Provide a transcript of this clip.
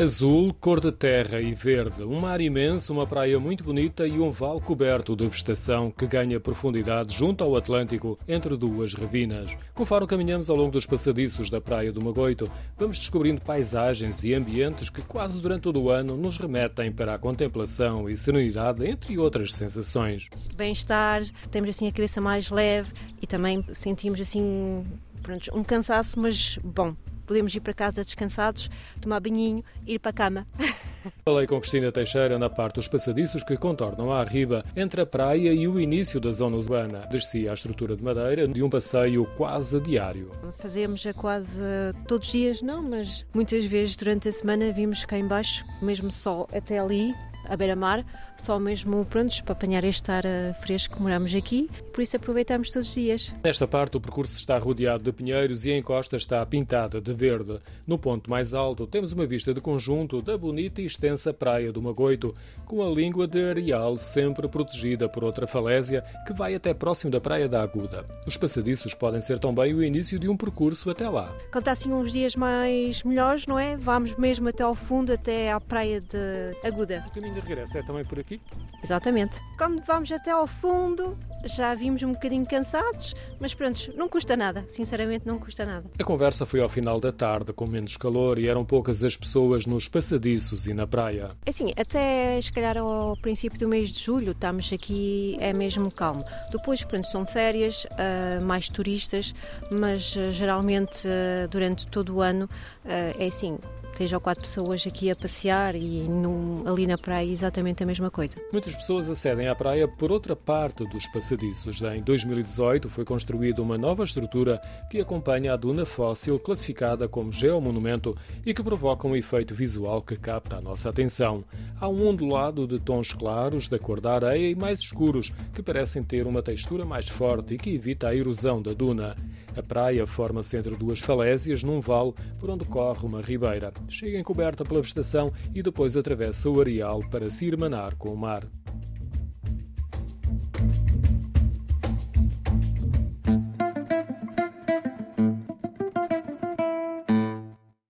Azul, cor de terra e verde, um mar imenso, uma praia muito bonita e um vale coberto de vegetação que ganha profundidade junto ao Atlântico entre duas revinas. Conforme caminhamos ao longo dos passadiços da praia do Magoito, vamos descobrindo paisagens e ambientes que quase durante todo o ano nos remetem para a contemplação e serenidade, entre outras sensações. Bem-estar, temos assim a cabeça mais leve e também sentimos assim um cansaço, mas bom, podemos ir para casa descansados, tomar banhinho ir para a cama. Falei com Cristina Teixeira na parte dos passadiços que contornam a riba entre a praia e o início da zona urbana. Descia a estrutura de madeira de um passeio quase diário. Fazemos a quase todos os dias, não, mas muitas vezes durante a semana vimos cá embaixo, mesmo só até ali, à beira-mar, só mesmo prontos para apanhar este ar eh, fresco que moramos aqui, por isso aproveitamos todos os dias. Nesta parte o percurso está rodeado de pinheiros e a encosta está pintada de verde. No ponto mais alto temos uma vista de conjunto da bonita e extensa praia do Magoito, com a língua de areal sempre protegida por outra falésia que vai até próximo da praia da Aguda. Os passadiços podem ser também o início de um percurso até lá. Quando está assim uns dias mais melhores, não é? Vamos mesmo até ao fundo, até à praia de Aguda. O caminho de regresso é também por aqui? Exatamente. Quando vamos até ao fundo, já vimos um bocadinho cansados, mas pronto, não custa nada. Sinceramente, não custa nada. A conversa foi ao final da tarde, com menos calor, e eram poucas as pessoas nos passadiços e na praia. É assim, até se calhar ao princípio do mês de julho, estamos aqui, é mesmo calmo. Depois, pronto, são férias, uh, mais turistas, mas uh, geralmente uh, durante todo o ano é assim, três ou quatro pessoas aqui a passear e ali na praia exatamente a mesma coisa. Muitas pessoas acedem à praia por outra parte dos passadiços. Em 2018 foi construída uma nova estrutura que acompanha a duna fóssil classificada como geomonumento e que provoca um efeito visual que capta a nossa atenção. Há um ondulado de tons claros da cor da areia e mais escuros que parecem ter uma textura mais forte e que evita a erosão da duna. A praia forma-se entre duas falésias num vale por onde corre uma ribeira. Chega encoberta pela vegetação e depois atravessa o areal para se irmanar com o mar.